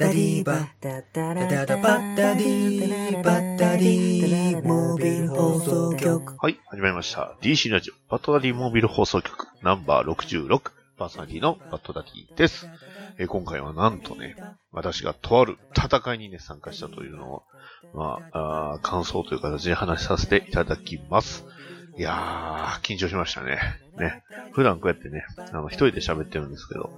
ダディーバッダダダバッダディーバッダディーモービル放送局はい、始まりました。DC ラジオ、バッドダディモービル放送局、ナンバー66、パーソナリティのバッドダディです。えー今回はなんとね、私がとある戦いにね、参加したというのを、まあ、あー感想という形で話させていただきます。いやー、緊張しましたね。ね。普段こうやってね、あの、一人で喋ってるんですけど、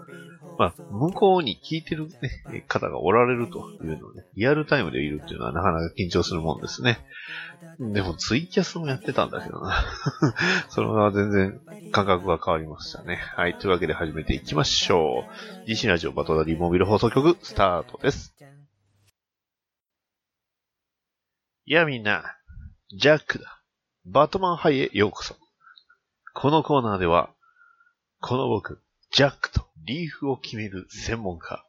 まあ、向こうに聞いてる、ね、方がおられるというのをね、リアルタイムでいるっていうのはなかなか緊張するもんですね。でもツイキャスもやってたんだけどな。それは全然感覚が変わりましたね。はい。というわけで始めていきましょう。DC ラジオバトダディモビル放送局スタートです。いやみんな、ジャックだ。バトマンハイへようこそ。このコーナーでは、この僕、ジャックとリーフを決める専門家、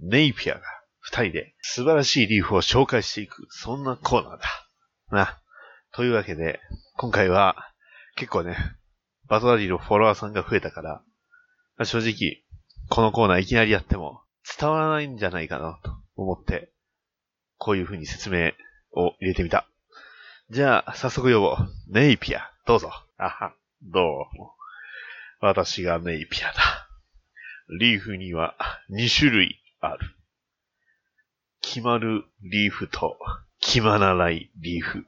ネイピアが二人で素晴らしいリーフを紹介していく、そんなコーナーだ。な。というわけで、今回は、結構ね、バトダディのフォロワーさんが増えたから、まあ正直、このコーナーいきなりやっても伝わらないんじゃないかなと思って、こういう風に説明を入れてみた。じゃあ、早速呼ぼう。ネイピア、どうぞ。あは、どうも。私がネイピアだ。リーフには2種類ある。決まるリーフと決まらないリーフ。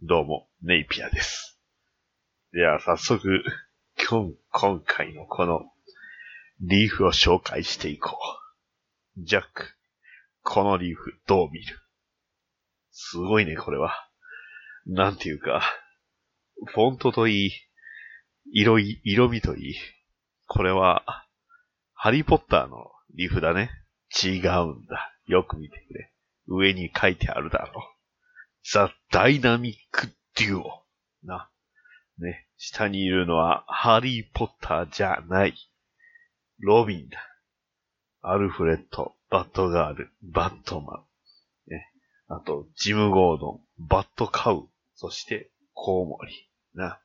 どうも、ネイピアです。では、早速、今今回のこのリーフを紹介していこう。ジャック、このリーフどう見る？すごいね、これは。なんていうか、フォントといい、色い、色味といい。これは、ハリーポッターのリフだね。違うんだ。よく見てくれ。上に書いてあるだろう。ザ・ダイナミック・デュオ。な。ね。下にいるのは、ハリー・ポッターじゃない。ロビンだ。アルフレッド、バットガール、バットマン。ね。あと、ジム・ゴードン、バットカウ、そして、コウモリ。な。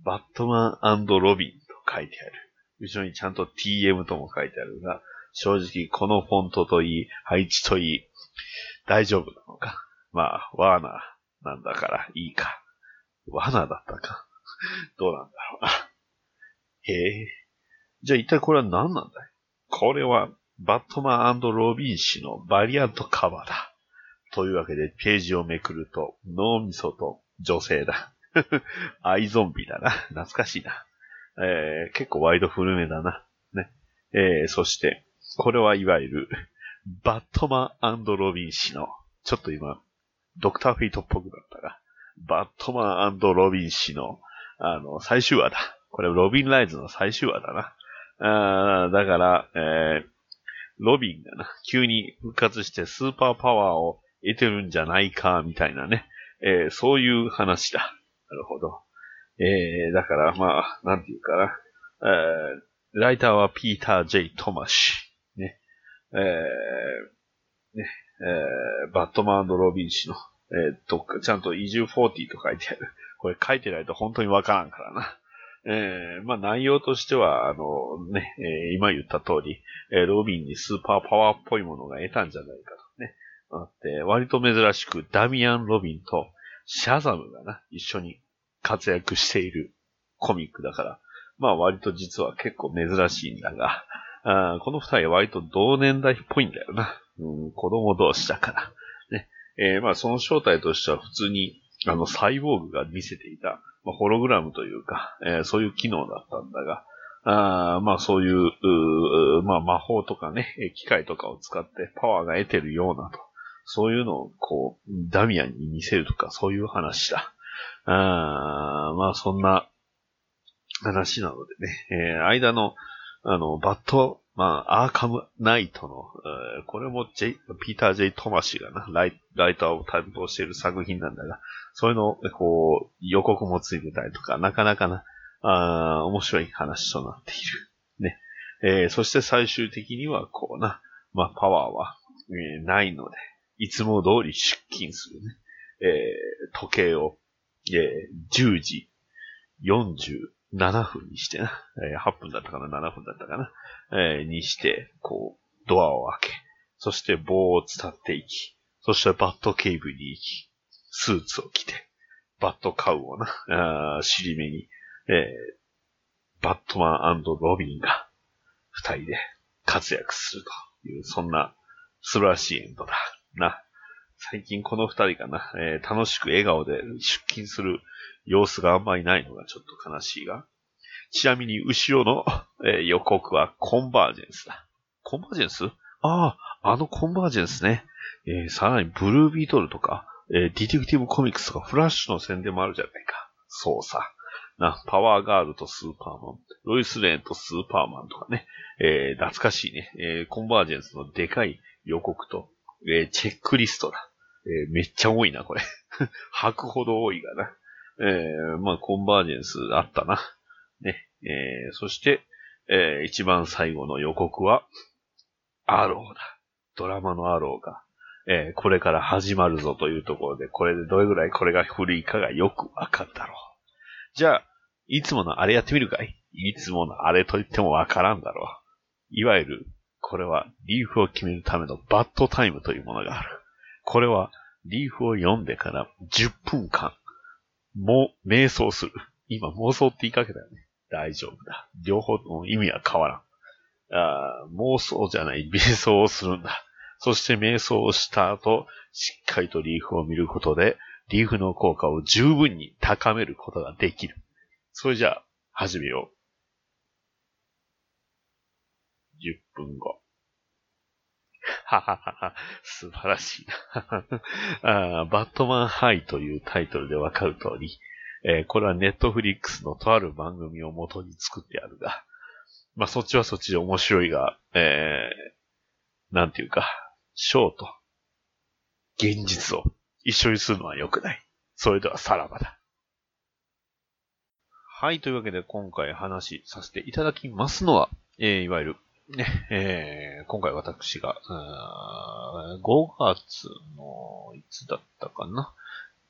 バットマンロビンと書いてある。後ろにちゃんと TM とも書いてあるが、正直このフォントといい、配置といい、大丈夫なのか？まあ、ワーナーなんだからいいか。ワーナーだったか？どうなんだろうな？へえ。じゃあ一体これは何なんだい？これは、バットマンロビン氏のバリアントカバーだ。というわけで、ページをめくると、脳みそと女性だ。アイゾンビだな。懐かしいな。えー、結構ワイド古めだな。ね。えー、そして、これはいわゆる、バットマンロビン氏の、ちょっと今、ドクターフェイトっぽくなったが、バットマンロビン氏の、あの、最終話だ。これ、ロビンライズの最終話だな。あだから、えー、ロビンがな、急に復活してスーパーパワーを得てるんじゃないか、みたいなね。えー、そういう話だ。なるほど。えー、だから、まあ、なんていうかな。えー、ライターはピーター・ジェイ・トマシ。ね。えー、ね、えー、バットマンロビン氏の、えー、どっか、ちゃんと移住40と書いてある。これ書いてないと本当にわからんからな。えー、まあ内容としては、あのね、えー今言った通り、えーロビンにスーパーパワーっぽいものが得たんじゃないかとね。あって、割と珍しくダミアン・ロビンとシャザムがな、一緒に活躍しているコミックだから、まあ割と実は結構珍しいんだが、あこの二人は割と同年代っぽいんだよな。うん、子供同士だから。ね。えーまあその正体としては普通に、あの、サイボーグが見せていた、まあ、ホログラムというか、えーそういう機能だったんだが、あまあそういう、うまあ魔法とかね、機械とかを使ってパワーが得てるようなと。そういうのをこう、ダミアンに見せるとか、そういう話だ。あまあそんな話なのでね、えー間の、あの、バット、まあ、アーカムナイトの、えーこれもジェイピーター・ジェイ・トマシがな、ライライターを担当している作品なんだが、そういうのを、こう、予告もついてたりとか、なかなかな、あ面白い話となっている。ね。えーそして最終的にはこうな、まあ、パワーは、えーないので、いつも通り出勤するね。えー時計を、えー10時47分にしてな、えー8分だったかな、7分だったかな、えーにして、こう、ドアを開け、そして棒を伝っていき、そしてバットケーブに行き、スーツを着て、バットカウをな、あ尻目に、えーバットマンロビンが二人で活躍するという、そんな素晴らしいエンドだ。な。最近この二人がな、えー楽しく笑顔で出勤する様子があんまりないのがちょっと悲しいが。ちなみに後ろの、えー予告はコンバージェンスだ。コンバージェンス？ああ、あのコンバージェンスね。えーさらにブルービートルとか、えーディティクティブコミックスとかフラッシュの宣伝もあるじゃないか。そうさ。な、パワーガールとスーパーマン、ロイスレーンとスーパーマンとかね、えー懐かしいね、えーコンバージェンスのでかい予告と、えーチェックリストだ。えーめっちゃ多いな、これ。吐くほど多いがな。えーまあ、コンバージェンスあったな。ね。えーそして、えー一番最後の予告は、アローだ。ドラマのアローが、えーこれから始まるぞというところで、これでどれぐらいこれが古いかがよくわかるだろう。じゃあ、いつものあれやってみるかい？いつものあれと言ってもわからんだろう。いわゆる、これはリーフを決めるためのバッドタイムというものがある。これは、リーフを読んでから10分間、もう、瞑想する。今、妄想って言いかけたよね。大丈夫だ。両方の意味は変わらん。あ妄想じゃない、瞑想をするんだ。そして瞑想をした後、しっかりとリーフを見ることで、リーフの効果を十分に高めることができる。それじゃあ、始めよう。10分後。ははは、素晴らしいな あ。バットマンハイというタイトルでわかる通り、えーこれはネットフリックスのとある番組を元に作ってあるが、まあそっちはそっちで面白いが、えー、なんていうか、ショーと現実を一緒にするのは良くない。それではさらばだ。はい、というわけで今回話させていただきますのは、えーいわゆる、ね、えー今回私が、5月の、いつだったかな、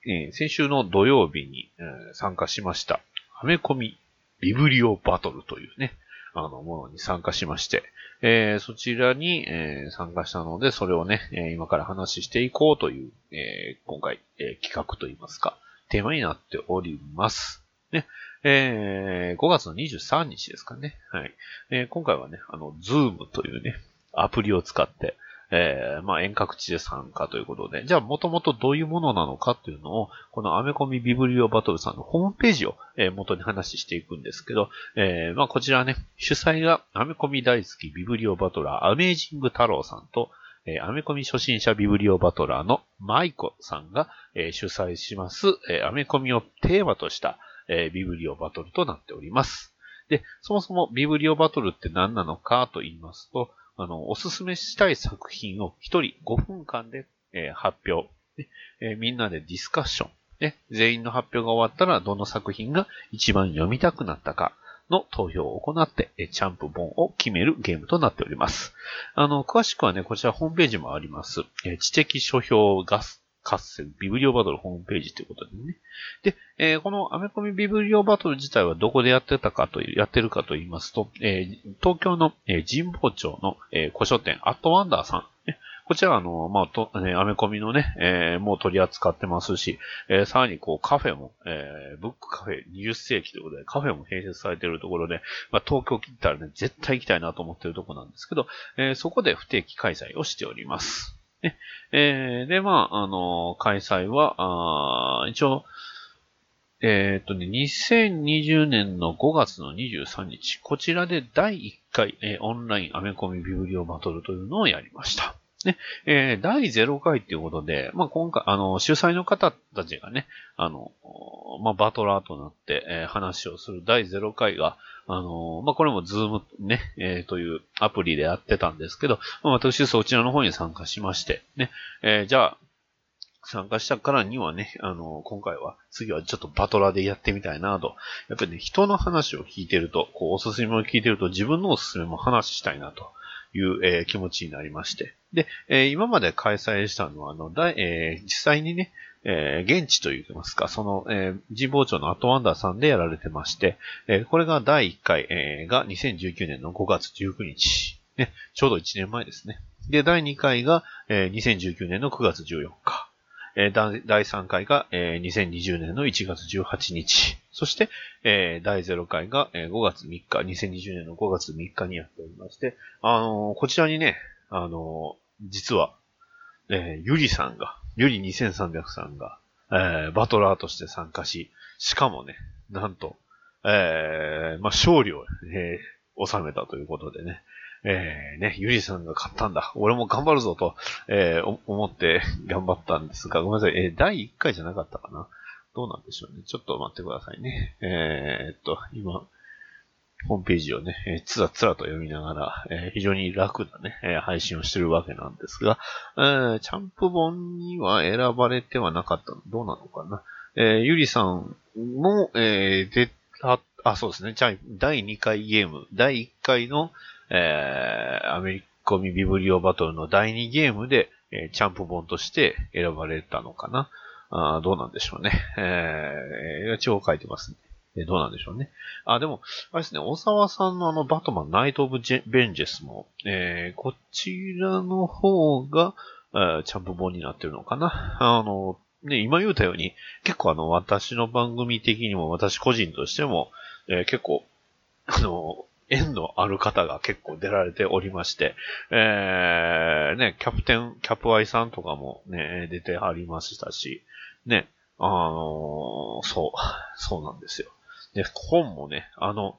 えー先週の土曜日に、え参加しました、アメコミビブリオバトルというね、あの、ものに参加しまして、えーそちらに、えー参加したので、それをね、えー今から話していこうという、え今回、え企画といいますか、テーマになっております。ね。えー5月の23日ですかね。はい。えー今回はね、あの、ズームというね、アプリを使って、えーまあ遠隔地で参加ということで、じゃあもともとどういうものなのかっていうのを、このアメコミビブリオバトルさんのホームページを、えー元に話していくんですけど、えーまあこちらね、主催がアメコミ大好きビブリオバトラー、アメージング太郎さんと、えアメコミ初心者ビブリオバトラーのマイコさんが、え主催します、えアメコミをテーマとした、えービブリオバトルとなっております。で、そもそもビブリオバトルって何なのかと言いますと、あの、おすすめしたい作品を一人5分間で、えー発表、ねえーみんなでディスカッション、ね、全員の発表が終わったらどの作品が一番読みたくなったかの投票を行って、チャンプ本を決めるゲームとなっております。あの、詳しくはね、こちらホームページもあります。知的書評ガス合戦ビブリオバトルホームページということでね。で、えーこのアメコミビブリオバトル自体はどこでやってたかという、やってるかと言いますと、えー東京の、えー神保町の、えー古書店、アットワンダーさん。ねこちら、あの、まあ、と、ね、アメコミのね、えーもう取り扱ってますし、えーさらにこうカフェも、えーブックカフェ20世紀ということで、カフェも併設されているところで、まあ、東京来たらね、絶対行きたいなと思っているところなんですけど、えーそこで不定期開催をしております。ねえーで、まあ、あの開催は、あ一応、えーっとね、2020年の5月の23日、こちらで第1回、えーオンラインアメコミビブリオバトルというのをやりました。ね、えー第0回ということで、まあ、今回、あの、主催の方たちがね、あの、まあ、バトラーとなって、えー話をする第0回が、あの、まあ、これもズームね、えーというアプリでやってたんですけど、まあ、私そちらの方に参加しまして、ね、えーじゃあ、参加したからにはね、あの、今回は、次はちょっとバトラーでやってみたいなと。やっぱりね、人の話を聞いてると、こう、おすすめを聞いてると、自分のおすすめも話したいなと。という、えー、気持ちになりまして。で、えー、今まで開催したのは、あの、だえー、実際にね、えー、現地と言いますか、その、えー、神保町のアトワンダーさんでやられてまして、えー、これが第1回、えー、が2019年の5月19日、ね、ちょうど1年前ですね。で、第2回が、えー、2019年の9月14日。えー、第3回が、えー、2020年の1月18日。そして、えー、第0回が、えー、5月3日、2020年の5月3日にやっておりまして、あのー、こちらにね、あのー、実は、えー、ゆりさんが、ゆり2300さんが、えー、バトラーとして参加し、しかもね、なんと、えー、まあ、勝利を、えー、収めたということでね、えー、ね、ゆりさんが勝ったんだ。俺も頑張るぞと、えー、思って頑張ったんですが、ごめんなさい。えー、第1回じゃなかったかな？どうなんでしょうね？ちょっと待ってくださいね。えー、っと、今、ホームページをね、えー、つらつらと読みながら、えー、非常に楽なね、えー、配信をしてるわけなんですが、えー、チャンプ本には選ばれてはなかったの？どうなのかな？えー、ゆりさんも、えー、出た、あ、そうですね。じゃあ、第2回ゲーム、第1回の、えー、アメリカミビブリオバトルの第2ゲームで、えー、チャンプ本として選ばれたのかな？あどうなんでしょうね。えー、一応書いてますね。えどうなんでしょうね。あ、でも、あれですね、大沢さんのあの、バトマン、ナイト・オブ・ベンジェスも、えー、こちらの方が、えー、チャンプ本になってるのかな？あの、ね、今言うたように、結構あの、私の番組的にも、私個人としても、えー、結構、あの、縁のある方が結構出られておりまして、えー、ね、キャプテン、キャプアイさんとかもね、出てはりましたし、ね、あのー、そう、そうなんですよ。で、本もね、あの、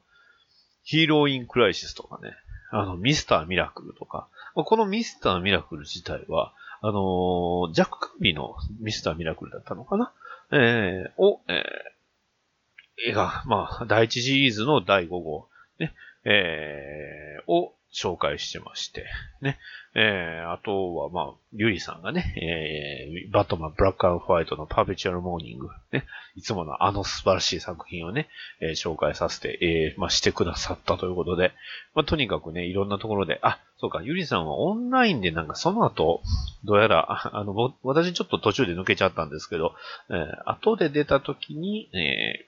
ヒーローインクライシスとかね、あの、ミスターミラクルとか、このミスターミラクル自体は、あのー、ジャック・カービのミスターミラクルだったのかな？えー、を、えー、映画、まあ、第一シリーズの第5号、ね、えー、を紹介してまして、ね。えー、あとは、まあ、ゆりさんがね、えー、バットマン、 Black and White の Perpetual Mourning、ね。いつものあの素晴らしい作品をね、えー、紹介させて、えー、まあ、してくださったということで、まあ、とにかくね、いろんなところで、あ、そうか、ゆりさんはオンラインでなんかその後、どうやら、あの、私ちょっと途中で抜けちゃったんですけど、えー、後で出た時に、え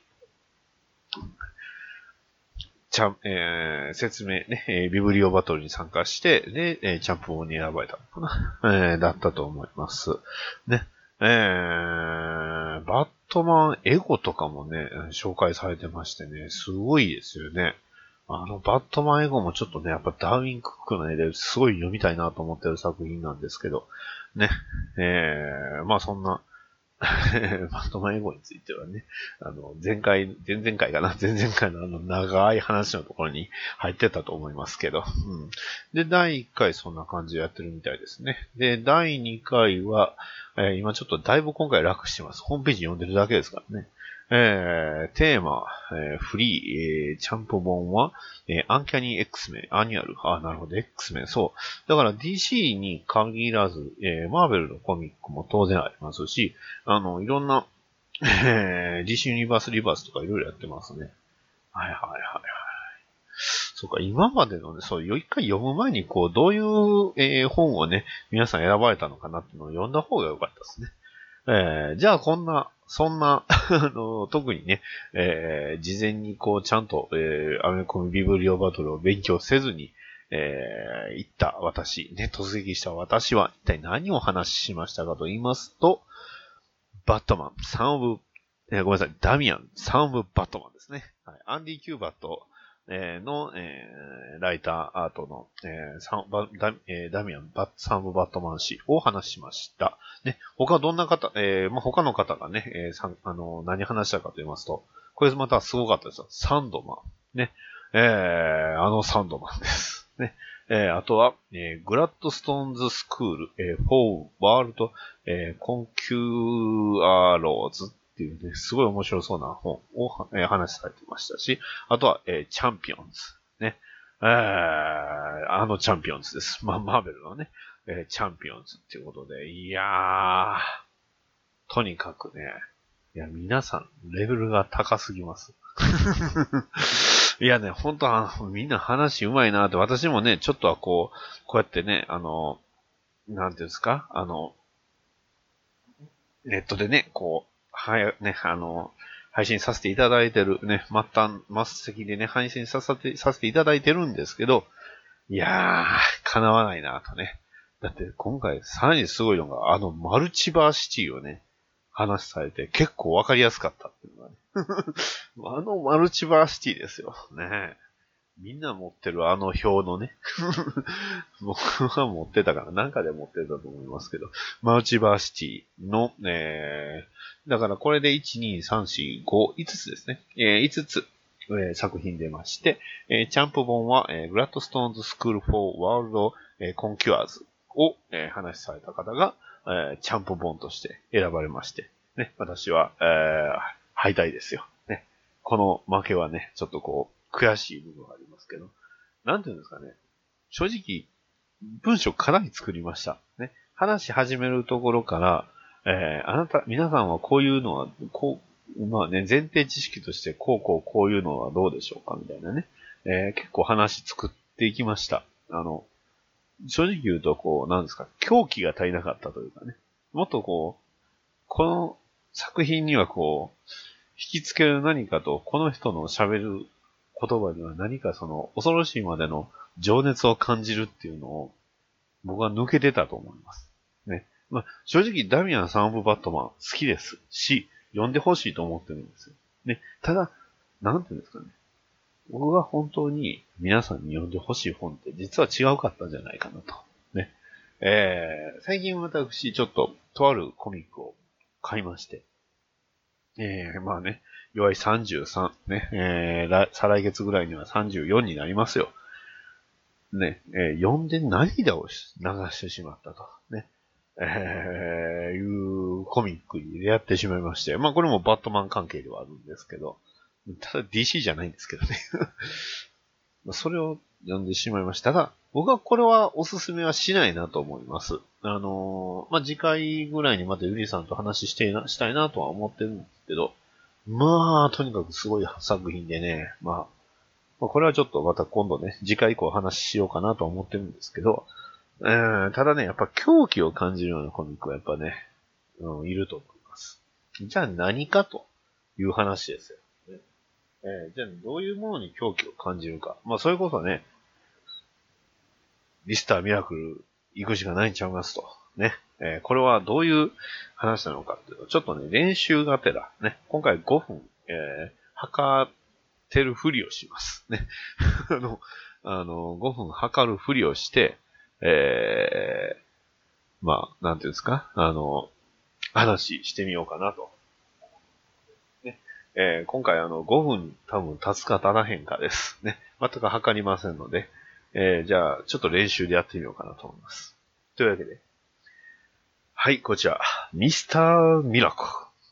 ー、ちゃん、えー、説明ね、え、ビブリオバトルに参加して、で、え、チャンプ本に選ばれたのかな、え、だったと思います。ね。えー、バットマンエゴとかもね、紹介されてましてね、すごいですよね。あの、バットマンエゴもちょっとね、やっぱダーウィンクックの絵ですごい読みたいなと思ってる作品なんですけど、ね。えー、まあそんな、バットマンエゴについてはね、あの、前回、前々回かな、前々回のあの長い話のところに入ってたと思いますけど、うん。で、第1回そんな感じでやってるみたいですね。で、第2回は、えー、今ちょっとだいぶ今回楽してます。ホームページ読んでるだけですからね。えー、テーマ、えー、フリー、えー、チャンプ本は、えー、 Uncanny X-Men、Annual。あ、なるほど、 X-Men、そう。だから DC に限らず、えー、マーベルのコミックも当然ありますし、あの、いろんな、えー、DC ユニバースリバースとかいろいろやってますね。はいはいはいはい。そうか、今までのね、そう、一回読む前に、こう、どういう、えー、本をね、皆さん選ばれたのかなっていうのを読んだ方が良かったですね。えー、じゃあこんな、そんな、あの、特にね、えー、事前にこう、ちゃんと、えー、アメコミビブリオバトルを勉強せずに、えー、行った私、ね、突撃した私は、一体何を話しましたかと言いますと、バットマン、サンオブ、えー、ごめんなさい、ダミアン、 Son of Batman ですね。はい、アンディ・キューバート、え、の、えー、ライターアートの、えー、サンバダえ、ダミアン・バッサム・バットマン氏を話しました。ね、他どんな方、えー、まあ、他の方がね、えー、さあの、何話したかと言いますと、これまたすごかったですよ。サンドマン。ね、えー、あのサンドマンです。ね、えー、あとは、えー、 Gladstone's School、えー、 for World、え、 Conquerors っていうね、すごい面白そうな本を、えー、話されてましたし、あとは、えー、チャンピオンズ。ね。えー、あのチャンピオンズです。まあ、マーベルのね、えー、チャンピオンズっていうことで、いやー、とにかくね、いや、皆さん、レベルが高すぎます。いやね、本当あの、みんな話うまいなって、私もね、ちょっとはこう、こうやってね、あの、なんていうんですか、あの、ネットでね、こう、はや、ね、あの、配信させていただいてる、ね、末端、末席でね、配信させて、させていただいてるんですけど、いやー、叶わないなとね。だって今回さらにすごいのが、あのマルチバーシティをね、話されて結構わかりやすかったっていうのがね。あのマルチバーシティですよ。ねみんな持ってるあの表のね。僕は持ってたから、なんかで持ってたと思いますけど、マルチバーシティの、えー、だからこれで1、2、3、4、5、5つですね。えー、5つ、えー、作品出まして、えーチャンプ本は、えー、グラッドストーンズスクールフォーワールド、えーコンキュアーズを、えー話された方が、えーチャンプ本として選ばれまして、ね、私は、えー敗退ですよ。ね。この負けはね、ちょっとこう、悔しい部分がありますますけど、なんていうんですかね。正直、文章かなり作りました。ね。話し始めるところから、えーあなた、皆さんはこういうのは、こう、まあね、前提知識として、こうこうこういうのはどうでしょうか？みたいなね。えー結構話作っていきました。あの、正直言うと、こう、なんですか、狂気が足りなかったというかね。もっとこう、この作品にはこう、引きつける何かと、この人の喋る言葉には何かその、恐ろしいまでの情熱を感じるっていうのを、僕は抜けてたと思います。ね。まあ、正直、ダミアン・サン・オブ・バットマン好きですし、読んでほしいと思ってるんですよ。ね。ただ、なんていうんですかね。僕が本当に皆さんに読んでほしい本って実は違うかったんじゃないかなと。ね。えー、最近私、ちょっと、とあるコミックを買いまして。えー、まあね、弱い33、ね、えー、再来月ぐらいには34になりますよ。ね、えー読んで涙を流してしまったと。ね。えー、いうコミックに出会ってしまいまして。まあこれもバットマン関係ではあるんですけど、ただ DC じゃないんですけどね。それを読んでしまいましたが、僕はこれはおすすめはしないなと思います。あのーまあ、次回ぐらいにまたゆりさんと話してなしたいなとは思ってるんですけど、まあ、とにかくすごい作品でね、まあ、まあ、これはちょっとまた今度ね、次回以降話しようかなと思ってるんですけど、うん、ただね、やっぱ狂気を感じるようなコミックはやっぱね、うん、いると思います。じゃあ何かという話ですよ。ねえーじゃあどういうものに狂気を感じるか。まあ、それこそね、ミスターミラクル行くしかないんちゃいますと。ね。えーこれはどういう話なのかっていうと、ちょっとね、練習がてら、ね、今回5分、えー測ってるふりをします。ね。あの、あの、5分測るふりをして、えー、まあ、なんていうんですか、あの、話してみようかなと。ね。えー今回あの、5分多分経つか経らへんかです。ね。全く測りませんので、えーじゃあ、ちょっと練習でやってみようかなと思います。というわけで。はい、こちら。ミスターミラク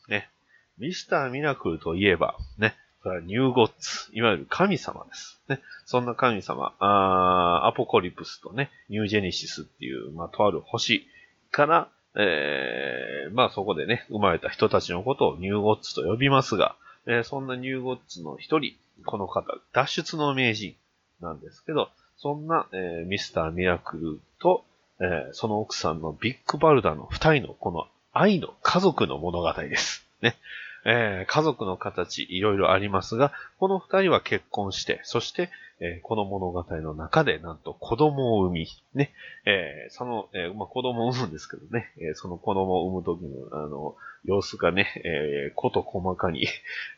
ル。ね。ミスターミラクルといえば、ね。これはニューゴッツ。いわゆる神様です。ね。そんな神様、あアポコリプスとね、ニュージェネシスっていう、まあ、とある星から、えー、まあそこでね、生まれた人たちのことをニューゴッツと呼びますが、えーそんなニューゴッツの一人、この方、脱出の名人なんですけど、そんな、えーミスターミラクルと、えーその奥さんのビッグバルダの二人のこの愛の家族の物語です。ね。えー家族の形いろいろありますが、この二人は結婚して、そして、えーこの物語の中でなんと子供を産み、ね、えーその、えーまあ、子供を産むんですけどね、えその子供を産む時の、あの、様子がね、えこと細かに、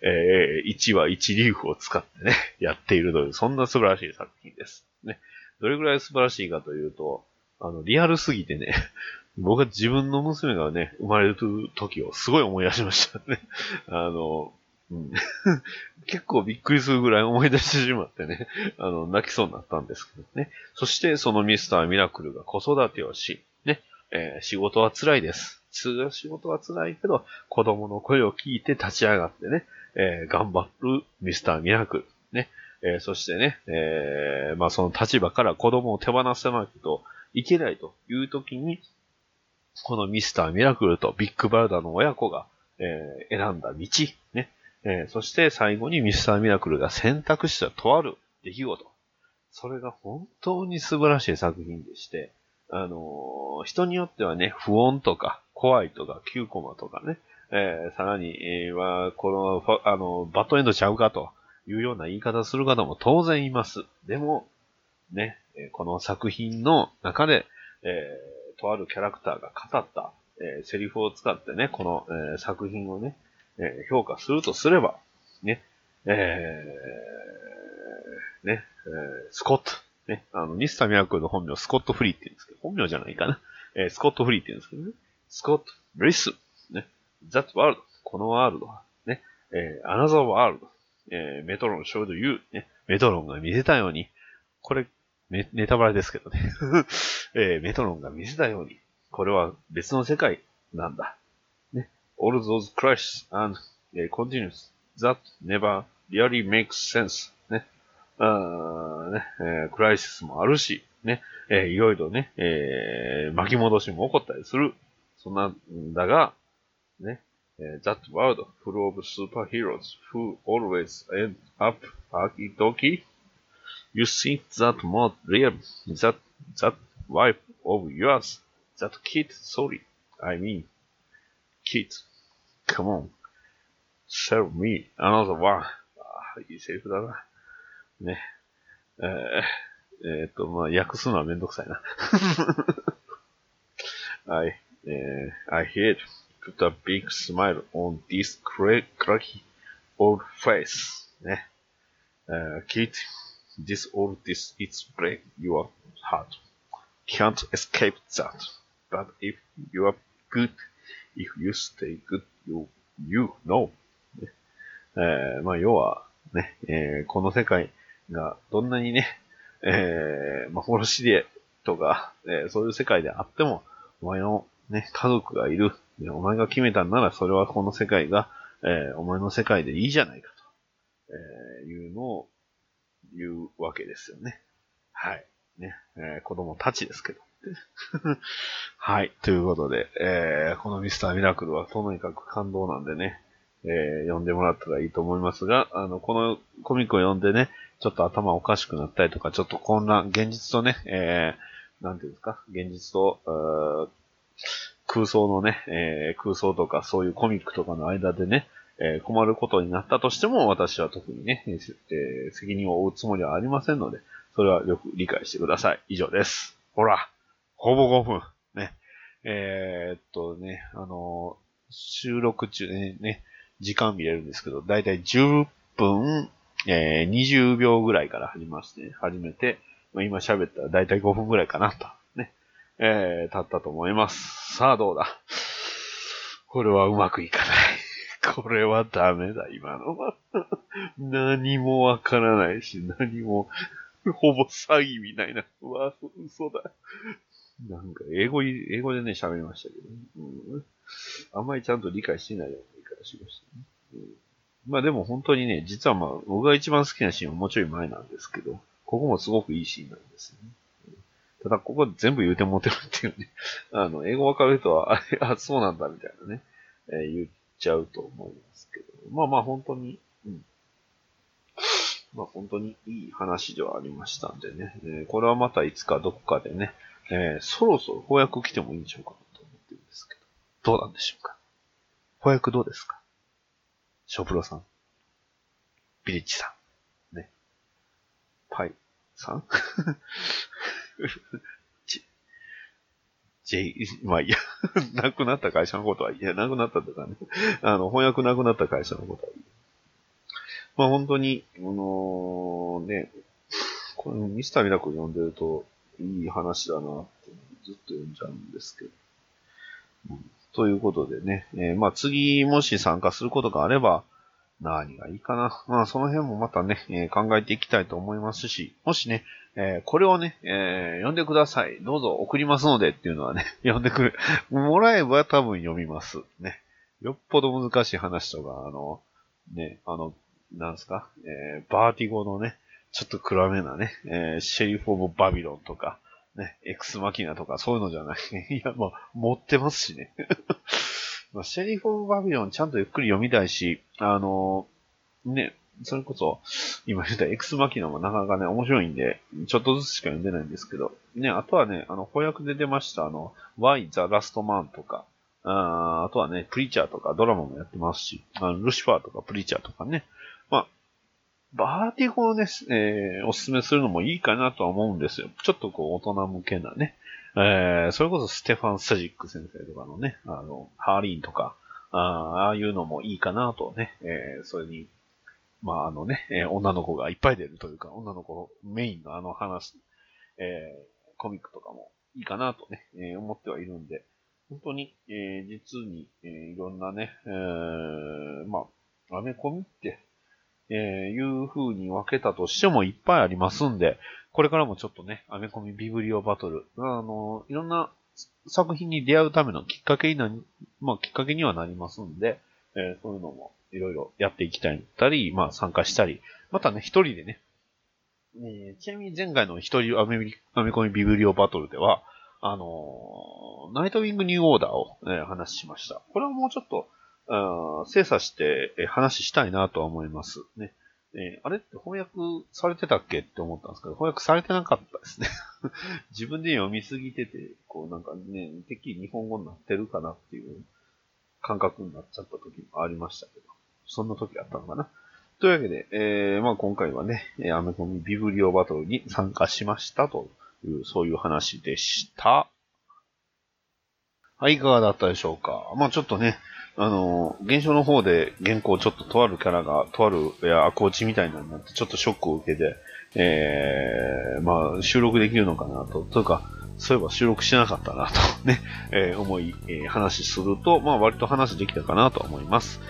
え1話1リーフを使ってね、やっているという、そんな素晴らしい作品です。ね。どれぐらい素晴らしいかというと、あの、リアルすぎてね、僕は自分の娘がね、生まれる時をすごい思い出しましたね。あの、うん、結構びっくりするぐらい思い出してしまってね、あの、泣きそうになったんですけどね。そして、そのミスターミラクルが子育てをし、ね、えー仕事は辛いです。仕事は辛いけど、子供の声を聞いて立ち上がってね、えー頑張るミスターミラクル。ね、えーそしてね、えまあその立場から子供を手放さないといけないという時に、このミスターミラクルとビッグバルダの親子が、えー選んだ道、ね。えーそして最後にミスターミラクルが選択したとある出来事。それが本当に素晴らしい作品でして、あのー人によってはね、不穏とか、怖いとか、9コマとかね、えーさらに、は、この、あの、バッドエンドちゃうかというような言い方する方も当然います。でも、ね、この作品の中で、えーとあるキャラクターが語った、えーセリフを使ってね、この、えー作品をね、え評価するとすれば、ね、えーね、えスコット、ね、あの、ミスターミラクルの本名スコット・フリーって言うんですけど、本名じゃないかな。えスコット・フリーって言うんですけどね。スコット、リス、ね、that world, このワールドは、ね、えー another world, えメトロン showed you, ね、メトロンが見せたように、これ、ネネタバレですけどね、えーメトロンが見せたように、これは別の世界なんだ。ね、all those crashes and、えー continues that never really makes sense. ね、あね、えークライシスもあるし、ね、えーいろいろね、えー巻き戻しも起こったりする。そんなんだが、ね、that world full of superheroes who always end up arky-doky? You think that mod real? That that wife of yours? That kid? Sorry, I mean, kid. Come on, serve me another one. ah you say あいいセリフだな。ね。えー、えー、っと、まあ、訳すのはめんどくさいな。I, uh, I eh, hid, put a big smile on this cracky old face. ね。Uh, eh, kid. This all this is break your heart. Can't escape that. But if you are good, if you stay good, you, you know. えーまあ、要は、ね、えーこの世界がどんなにね、えー、幻でとか、えーそういう世界であっても、お前のね、家族がいる。でお前が決めたんなら、それはこの世界が、えーお前の世界でいいじゃないかと、えーいうのを言うわけですよね。はい。ね、えー子供たちですけど。はい。ということで、えーこのミスターミラクルはとにかく感動なんでね、えー読んでもらったらいいと思いますが、あの、このコミックを読んでね、ちょっと頭おかしくなったりとか、ちょっと混乱、現実とね、えー、なんていうんですか、現実と、空想のね、えー空想とかそういうコミックとかの間でね、えー困ることになったとしても、私は特にね、えー責任を負うつもりはありませんので、それはよく理解してください。以上です。ほら、ほぼ5分。ね。えーっとね、あの収録中ね、ね、時間見れるんですけど、だいたい10分、えー20秒ぐらいから始まして、始めて、まあ、今喋ったらだいたい5分ぐらいかなと、ね、えー経ったと思います。さあどうだ？これはうまくいかない。これはダメだ、今のは。何もわからないし、何も、ほぼ詐欺みたいな。うわ、嘘だ。なんか、英語、英語でね、喋りましたけど、ねうん、あんまりちゃんと理解してないような言い方しましたね。うんまあでも本当にね、実はまあ、僕が一番好きなシーンはもうちょい前なんですけど、ここもすごくいいシーンなんですよね。ただ、ここ全部言うてもてるっていうね。あの、英語わかる人は、あれ、あ、そうなんだみたいなね、えー言ちゃうと思いますけど。まあまあ本当に、うん。まあ本当にいい話ではありましたんでね。えーこれはまたいつかどこかでね、えーそろそろ翻訳来てもいいんでしょうかと思ってるんですけど。どうなんでしょうか翻訳どうですかショプロさん。ビリッチさん。ね。パイさん ち、ジェイ、まあいや、亡くなった会社のことはいや、亡くなったとかね。あの、翻訳亡くなった会社のことは。まあ本当に、あのね、このミスターミラクル読んでると、いい話だなって、ずっと読んじゃうんですけど。うんということでね、えーまあ次もし参加することがあれば、何がいいかな。まあその辺もまたね、えー考えていきたいと思いますし、もしね、えーこれをね、えー読んでください。どうぞ送りますのでっていうのはね、読んでくる、もらえば多分読みます。ね。よっぽど難しい話とか、あの、ね、あの、なんすか、えーバーティゴのね、ちょっと暗めなね、えーシェリフ・オブ・バビロンとか、ね、エクスマキナとかそういうのじゃない。いや、まあ、持ってますしね。まあ、シェリフ・オブ・バビロンちゃんとゆっくり読みたいし、あのね、それこそ、今言ったエクスマキナもなかなかね、面白いんで、ちょっとずつしか読んでないんですけど、ね、あとはね、あの、翻訳で出ました、あの、Why the Last Man とか、ああとはね、プリーチャーとかドラマもやってますし、あのルシファーとかプリーチャーとかね、まあ、バーティゴをね、えー、おすすめするのもいいかなとは思うんですよ。ちょっとこう、大人向けなね、えー、それこそステファン・サジック先生とかのね、あの、ハーリーンとか、あああいうのもいいかなとね、えー、それに、まああのね、え、女の子がいっぱい出るというか、女の子メインのあの話、えー、コミックとかもいいかなとね、えー、思ってはいるんで、本当に、えー、実に、えー、いろんなね、えー、まあ、アメコミって、えー、いう風に分けたとしてもいっぱいありますんで、これからもちょっとね、アメコミビブリオバトル、あの、いろんな作品に出会うためのきっかけになり、まあ、きっかけにはなりますんで、えー、そういうのもいろいろやっていきたいったり、まあ、参加したり、またね、一人でね、えー、ちなみに前回の一人アメアメコミビブリオバトルでは、あのー、ナイトウィングニューオーダーを、えー、話しました。これはもうちょっと、精査して、えー、話したいなとは思います。ね。えー、あれって翻訳されてたっけって思ったんですけど、翻訳されてなかったですね。自分で読みすぎてて、こうなんかね、てっきり日本語になってるかなっていう感覚になっちゃった時もありましたけど、そんな時あったのかな。というわけで、えー、まあ今回はね、アメコミビブリオバトルに参加しましたという、そういう話でした。はい、いかがだったでしょうか。まあちょっとね、あの、現象の方で原稿ちょっととあるキャラが、とある、いや、アコーチみたいなになって、ちょっとショックを受けて、えー、まあ、収録できるのかなと、というか、そういえば収録しなかったなとね、えー、思い、えー、話すると、まあ、割と話できたかなと思います。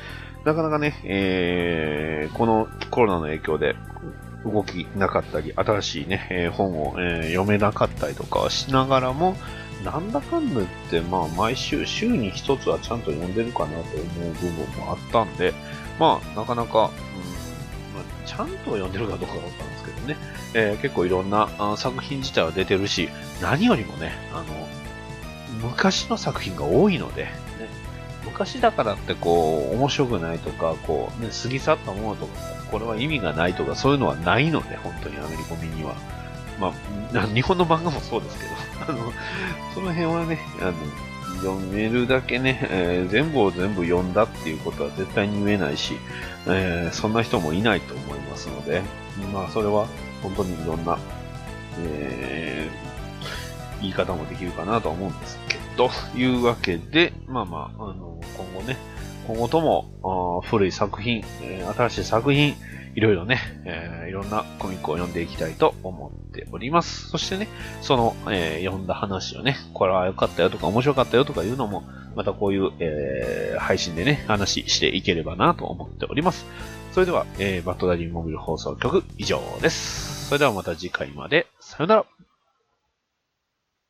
なかなかね、えー、このコロナの影響で、動きなかったり、新しいね、えー、本を、えー、読めなかったりとかしながらも、なんだかんだ言って、まあ、毎週、週に一つはちゃんと読んでるかなと思う部分もあったんで、まあ、なかなか、うんまあ、ちゃんと読んでるかどうかだったんですけどね、えー、結構いろんなあ作品自体は出てるし、何よりもね、あの、昔の作品が多いので、昔だからってこう、面白くないとか、こう、ね、過ぎ去ったものとか、これは意味がないとか、そういうのはないので、本当にアメリカ民には。まあ、日本の漫画もそうですけど、あの、その辺はね、あの、読めるだけね、えー、全部を全部読んだっていうことは絶対に言えないし、えー、そんな人もいないと思いますので、まあ、それは本当にいろんな、えー、言い方もできるかなとは思うんですけど、というわけで、まあまあ、あの、今後ね、今後とも、古い作品、新しい作品、いろいろね、え、いろんなコミックを読んでいきたいと思っております。そしてね、その、え、読んだ話をね、これは良かったよとか面白かったよとかいうのも、またこういう、え、配信でね、話していければなと思っております。それでは、え、バットダディモビル放送局以上です。それではまた次回まで、さよなら。